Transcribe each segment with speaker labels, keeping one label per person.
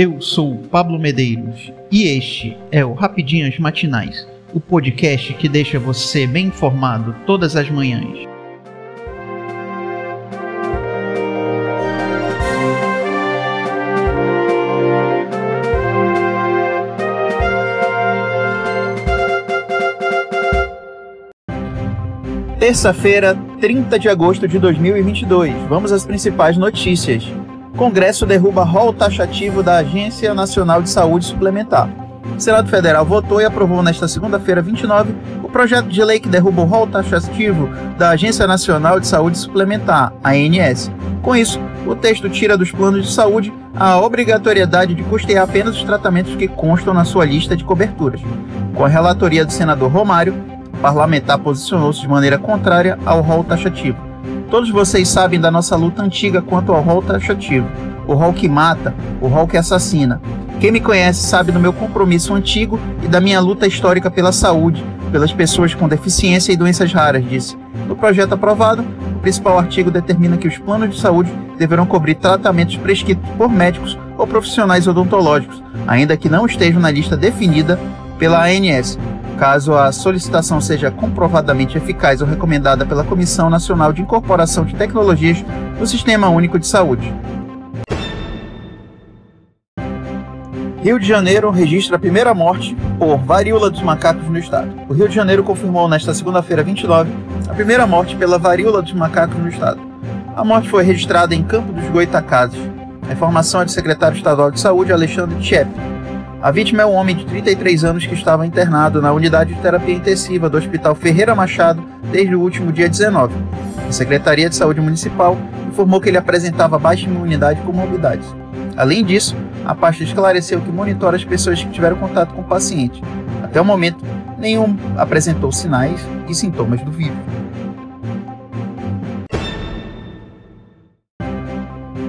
Speaker 1: Eu sou Pablo Medeiros e este é o Rapidinhas Matinais, o podcast que deixa você bem informado todas as manhãs.
Speaker 2: Terça-feira, 30 de agosto de 2022. Vamos às principais notícias. Congresso derruba rol taxativo da Agência Nacional de Saúde Suplementar. O Senado Federal votou e aprovou nesta segunda-feira, 29, o projeto de lei que derruba o rol taxativo da Agência Nacional de Saúde Suplementar, ANS. Com isso, o texto tira dos planos de saúde a obrigatoriedade de custear apenas os tratamentos que constam na sua lista de coberturas. Com a relatoria do senador Romário, o parlamentar posicionou-se de maneira contrária ao rol taxativo. Todos vocês sabem da nossa luta antiga quanto ao rol taxativo, o rol que mata, o rol que assassina. Quem me conhece sabe do meu compromisso antigo e da minha luta histórica pela saúde, pelas pessoas com deficiência e doenças raras, disse. No projeto aprovado, o principal artigo determina que os planos de saúde deverão cobrir tratamentos prescritos por médicos ou profissionais odontológicos, ainda que não estejam na lista definida pela ANS, caso a solicitação seja comprovadamente eficaz ou recomendada pela Comissão Nacional de Incorporação de Tecnologias no Sistema Único de Saúde. Rio de Janeiro registra a primeira morte por varíola dos macacos no estado. O Rio de Janeiro confirmou nesta segunda-feira, 29, a primeira morte pela varíola dos macacos no estado. A morte foi registrada em Campo dos Goitacazes. A informação é do secretário estadual de Saúde, Alexandre Tchepe. A vítima é um homem de 33 anos que estava internado na unidade de terapia intensiva do Hospital Ferreira Machado desde o último dia 19. A Secretaria de Saúde Municipal informou que ele apresentava baixa imunidade e comorbidades. Além disso, a pasta esclareceu que monitora as pessoas que tiveram contato com o paciente. Até o momento, nenhum apresentou sinais e sintomas do vírus.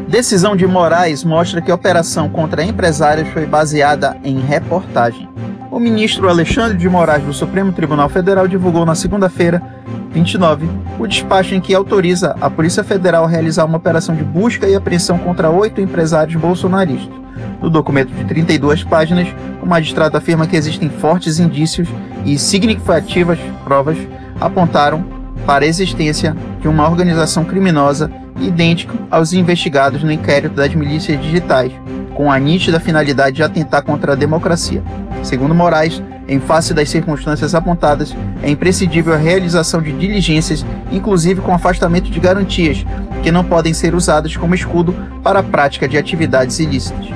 Speaker 2: Decisão de Moraes mostra que a operação contra empresários foi baseada em reportagem. O ministro Alexandre de Moraes do Supremo Tribunal Federal divulgou na segunda-feira, 29, o despacho em que autoriza a Polícia Federal a realizar uma operação de busca e apreensão contra oito empresários bolsonaristas. No documento de 32 páginas, o magistrado afirma que existem fortes indícios e significativas provas apontaram para a existência de uma organização criminosa idêntico aos investigados no inquérito das milícias digitais, com a nítida finalidade de atentar contra a democracia. Segundo Moraes, em face das circunstâncias apontadas, é imprescindível a realização de diligências, inclusive com afastamento de garantias, que não podem ser usadas como escudo para a prática de atividades ilícitas.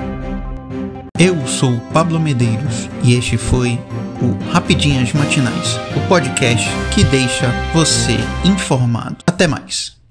Speaker 1: Eu sou Pablo Medeiros e este foi o Rapidinhas Matinais, o podcast que deixa você informado. Até mais.